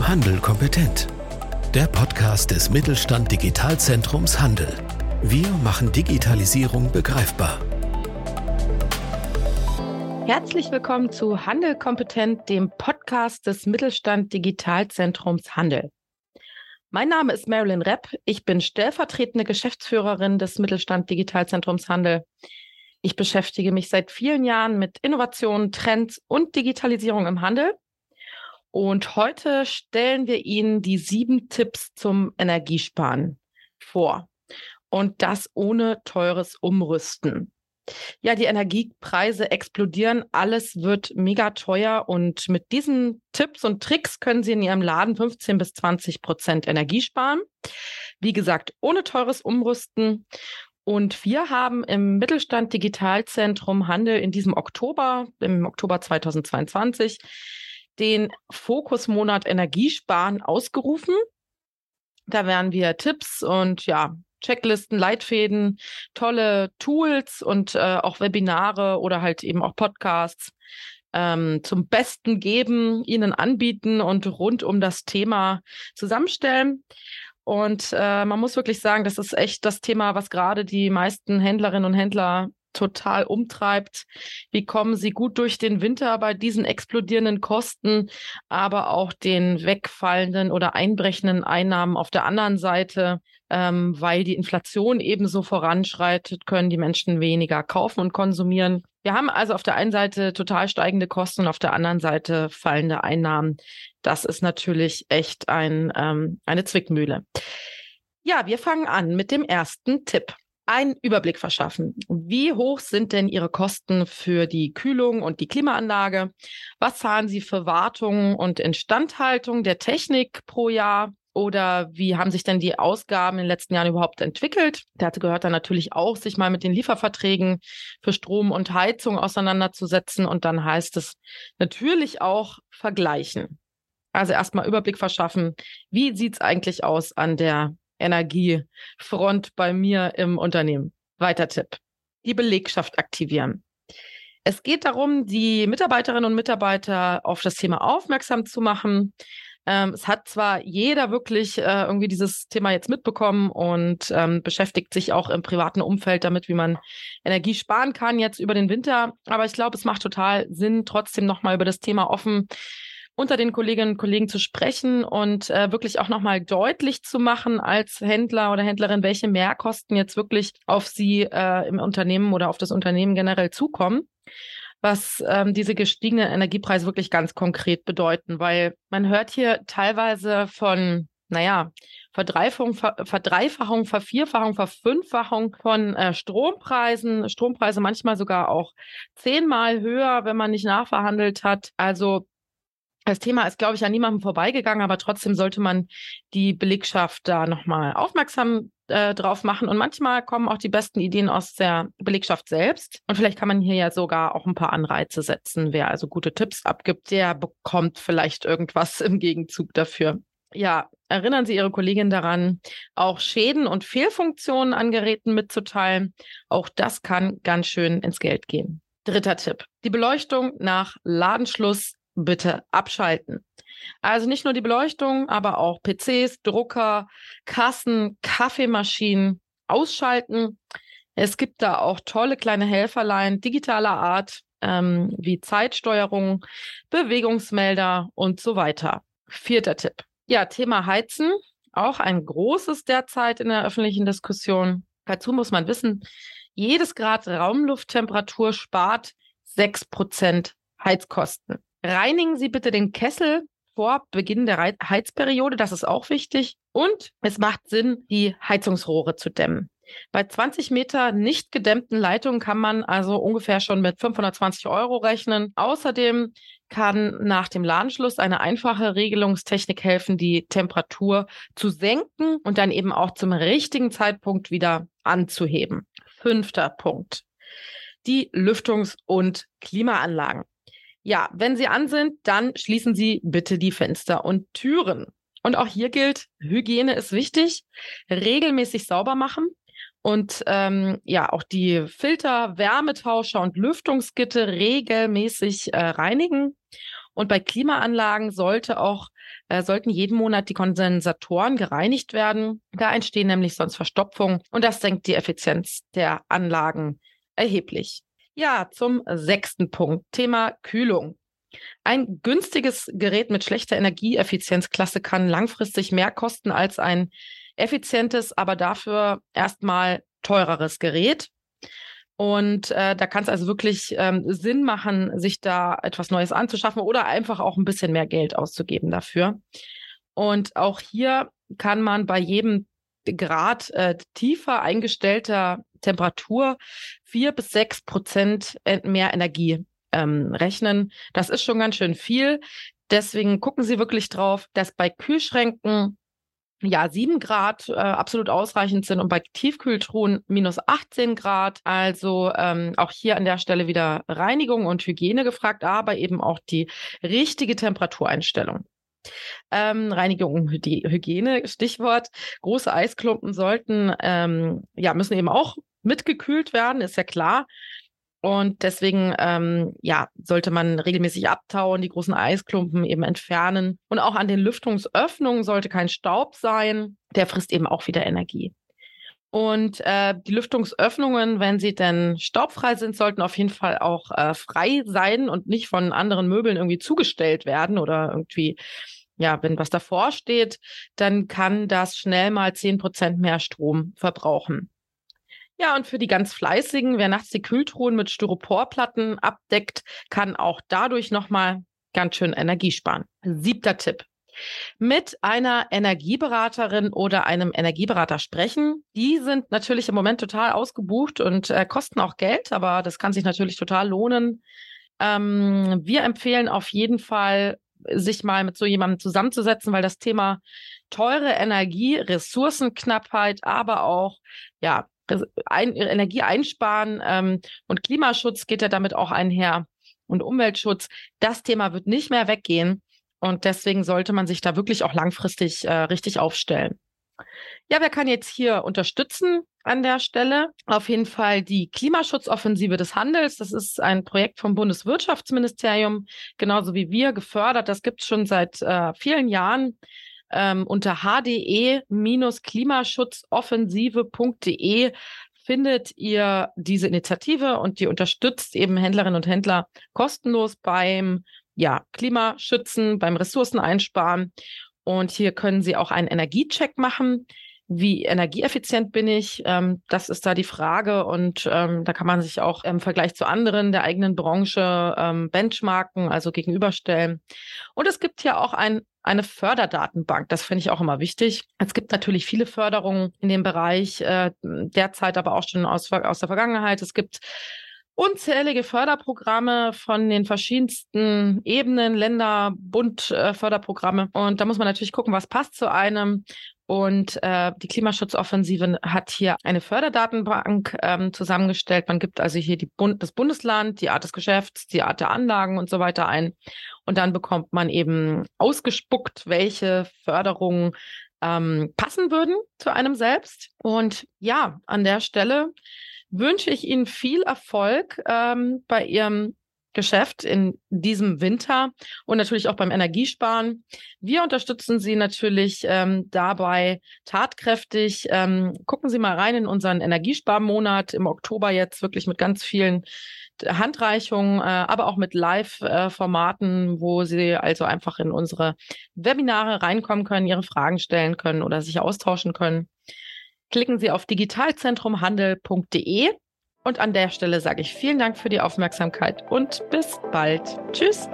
Handel kompetent. Der Podcast des Mittelstand Digitalzentrums Handel. Wir machen Digitalisierung begreifbar. Herzlich willkommen zu Handel kompetent, dem Podcast des Mittelstand Digitalzentrums Handel. Mein Name ist Marilyn Repp. Ich bin stellvertretende Geschäftsführerin des Mittelstand Digitalzentrums Handel. Ich beschäftige mich seit vielen Jahren mit Innovationen, Trends und Digitalisierung im Handel und heute stellen wir Ihnen die sieben Tipps zum Energiesparen vor. Und das ohne teures Umrüsten. Ja, die Energiepreise explodieren, alles wird mega teuer und mit diesen Tipps und Tricks können Sie in Ihrem Laden 15 bis 20 Prozent Energie sparen. Wie gesagt, ohne teures Umrüsten. Und wir haben im Mittelstand Digitalzentrum Handel in diesem Oktober, im Oktober 2022, den Fokusmonat Energiesparen ausgerufen. Da werden wir Tipps und ja, Checklisten, Leitfäden, tolle Tools und äh, auch Webinare oder halt eben auch Podcasts ähm, zum Besten geben, Ihnen anbieten und rund um das Thema zusammenstellen. Und äh, man muss wirklich sagen, das ist echt das Thema, was gerade die meisten Händlerinnen und Händler total umtreibt. Wie kommen sie gut durch den Winter bei diesen explodierenden Kosten, aber auch den wegfallenden oder einbrechenden Einnahmen auf der anderen Seite? Ähm, weil die Inflation ebenso voranschreitet, können die Menschen weniger kaufen und konsumieren. Wir haben also auf der einen Seite total steigende Kosten und auf der anderen Seite fallende Einnahmen. Das ist natürlich echt ein, ähm, eine Zwickmühle. Ja, wir fangen an mit dem ersten Tipp einen Überblick verschaffen. Wie hoch sind denn Ihre Kosten für die Kühlung und die Klimaanlage? Was zahlen Sie für Wartung und Instandhaltung der Technik pro Jahr? Oder wie haben sich denn die Ausgaben in den letzten Jahren überhaupt entwickelt? Dazu gehört dann natürlich auch, sich mal mit den Lieferverträgen für Strom und Heizung auseinanderzusetzen. Und dann heißt es natürlich auch vergleichen. Also erstmal Überblick verschaffen. Wie sieht's eigentlich aus an der Energiefront bei mir im Unternehmen. Weiter Tipp. Die Belegschaft aktivieren. Es geht darum, die Mitarbeiterinnen und Mitarbeiter auf das Thema aufmerksam zu machen. Ähm, es hat zwar jeder wirklich äh, irgendwie dieses Thema jetzt mitbekommen und ähm, beschäftigt sich auch im privaten Umfeld damit, wie man Energie sparen kann jetzt über den Winter. Aber ich glaube, es macht total Sinn, trotzdem nochmal über das Thema offen unter den Kolleginnen und Kollegen zu sprechen und äh, wirklich auch nochmal deutlich zu machen als Händler oder Händlerin, welche Mehrkosten jetzt wirklich auf Sie äh, im Unternehmen oder auf das Unternehmen generell zukommen was ähm, diese gestiegenen Energiepreise wirklich ganz konkret bedeuten, weil man hört hier teilweise von, naja, Verdreifachung, Verdreifachung, Vervierfachung, Verfünffachung von äh, Strompreisen, Strompreise manchmal sogar auch zehnmal höher, wenn man nicht nachverhandelt hat. Also das Thema ist, glaube ich, an niemandem vorbeigegangen, aber trotzdem sollte man die Belegschaft da nochmal aufmerksam äh, drauf machen. Und manchmal kommen auch die besten Ideen aus der Belegschaft selbst. Und vielleicht kann man hier ja sogar auch ein paar Anreize setzen. Wer also gute Tipps abgibt, der bekommt vielleicht irgendwas im Gegenzug dafür. Ja, erinnern Sie Ihre Kollegin daran, auch Schäden und Fehlfunktionen an Geräten mitzuteilen. Auch das kann ganz schön ins Geld gehen. Dritter Tipp. Die Beleuchtung nach Ladenschluss bitte abschalten. Also nicht nur die Beleuchtung, aber auch PCs, Drucker, Kassen, Kaffeemaschinen ausschalten. Es gibt da auch tolle kleine Helferlein digitaler Art, ähm, wie Zeitsteuerung, Bewegungsmelder und so weiter. Vierter Tipp. Ja, Thema Heizen, auch ein großes derzeit in der öffentlichen Diskussion. Dazu muss man wissen, jedes Grad Raumlufttemperatur spart sechs Prozent Heizkosten. Reinigen Sie bitte den Kessel vor Beginn der Heizperiode, das ist auch wichtig. Und es macht Sinn, die Heizungsrohre zu dämmen. Bei 20 Meter nicht gedämmten Leitungen kann man also ungefähr schon mit 520 Euro rechnen. Außerdem kann nach dem Ladenschluss eine einfache Regelungstechnik helfen, die Temperatur zu senken und dann eben auch zum richtigen Zeitpunkt wieder anzuheben. Fünfter Punkt. Die Lüftungs- und Klimaanlagen. Ja, wenn sie an sind, dann schließen Sie bitte die Fenster und Türen. Und auch hier gilt, Hygiene ist wichtig, regelmäßig sauber machen und ähm, ja, auch die Filter, Wärmetauscher und Lüftungsgitter regelmäßig äh, reinigen. Und bei Klimaanlagen sollte auch, äh, sollten jeden Monat die Kondensatoren gereinigt werden. Da entstehen nämlich sonst Verstopfungen und das senkt die Effizienz der Anlagen erheblich. Ja, zum sechsten Punkt, Thema Kühlung. Ein günstiges Gerät mit schlechter Energieeffizienzklasse kann langfristig mehr kosten als ein effizientes, aber dafür erstmal teureres Gerät. Und äh, da kann es also wirklich ähm, Sinn machen, sich da etwas Neues anzuschaffen oder einfach auch ein bisschen mehr Geld auszugeben dafür. Und auch hier kann man bei jedem Grad äh, tiefer eingestellter Temperatur vier bis sechs Prozent mehr Energie ähm, rechnen. Das ist schon ganz schön viel. Deswegen gucken Sie wirklich drauf, dass bei Kühlschränken ja, sieben Grad äh, absolut ausreichend sind und bei Tiefkühltruhen minus 18 Grad. Also ähm, auch hier an der Stelle wieder Reinigung und Hygiene gefragt, aber eben auch die richtige Temperatureinstellung. Ähm, Reinigung und Hygiene, Stichwort. Große Eisklumpen sollten, ähm, ja, müssen eben auch mitgekühlt werden, ist ja klar. Und deswegen, ähm, ja, sollte man regelmäßig abtauen, die großen Eisklumpen eben entfernen. Und auch an den Lüftungsöffnungen sollte kein Staub sein. Der frisst eben auch wieder Energie. Und äh, die Lüftungsöffnungen, wenn sie denn staubfrei sind, sollten auf jeden Fall auch äh, frei sein und nicht von anderen Möbeln irgendwie zugestellt werden oder irgendwie, ja, wenn was davor steht, dann kann das schnell mal zehn Prozent mehr Strom verbrauchen. Ja, und für die ganz Fleißigen, wer nachts die Kühltruhen mit Styroporplatten abdeckt, kann auch dadurch nochmal ganz schön Energie sparen. Siebter Tipp. Mit einer Energieberaterin oder einem Energieberater sprechen. Die sind natürlich im Moment total ausgebucht und äh, kosten auch Geld, aber das kann sich natürlich total lohnen. Ähm, wir empfehlen auf jeden Fall, sich mal mit so jemandem zusammenzusetzen, weil das Thema teure Energie, Ressourcenknappheit, aber auch ja ein, Energie einsparen ähm, und Klimaschutz geht ja damit auch einher und Umweltschutz. Das Thema wird nicht mehr weggehen und deswegen sollte man sich da wirklich auch langfristig äh, richtig aufstellen. Ja, wer kann jetzt hier unterstützen an der Stelle? Auf jeden Fall die Klimaschutzoffensive des Handels. Das ist ein Projekt vom Bundeswirtschaftsministerium, genauso wie wir gefördert. Das gibt es schon seit äh, vielen Jahren ähm, unter hde-klimaschutzoffensive.de findet ihr diese Initiative und die unterstützt eben Händlerinnen und Händler kostenlos beim ja, Klimaschützen, beim Ressourceneinsparen. Und hier können Sie auch einen Energiecheck machen. Wie energieeffizient bin ich? Ähm, das ist da die Frage. Und ähm, da kann man sich auch im Vergleich zu anderen der eigenen Branche ähm, benchmarken, also gegenüberstellen. Und es gibt hier auch ein eine Förderdatenbank. Das finde ich auch immer wichtig. Es gibt natürlich viele Förderungen in dem Bereich, äh, derzeit aber auch schon aus, aus der Vergangenheit. Es gibt unzählige Förderprogramme von den verschiedensten Ebenen, Länder, Bund äh, Förderprogramme. Und da muss man natürlich gucken, was passt zu einem. Und äh, die Klimaschutzoffensive hat hier eine Förderdatenbank ähm, zusammengestellt. Man gibt also hier die Bund das Bundesland, die Art des Geschäfts, die Art der Anlagen und so weiter ein. Und dann bekommt man eben ausgespuckt, welche Förderungen ähm, passen würden zu einem selbst. Und ja, an der Stelle wünsche ich Ihnen viel Erfolg ähm, bei Ihrem Geschäft in diesem Winter und natürlich auch beim Energiesparen. Wir unterstützen Sie natürlich ähm, dabei tatkräftig. Ähm, gucken Sie mal rein in unseren Energiesparmonat im Oktober jetzt wirklich mit ganz vielen Handreichungen, äh, aber auch mit Live-Formaten, wo Sie also einfach in unsere Webinare reinkommen können, Ihre Fragen stellen können oder sich austauschen können. Klicken Sie auf digitalzentrumhandel.de und an der Stelle sage ich vielen Dank für die Aufmerksamkeit und bis bald. Tschüss.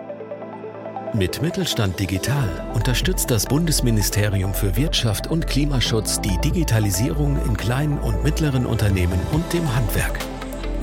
Mit Mittelstand Digital unterstützt das Bundesministerium für Wirtschaft und Klimaschutz die Digitalisierung in kleinen und mittleren Unternehmen und dem Handwerk.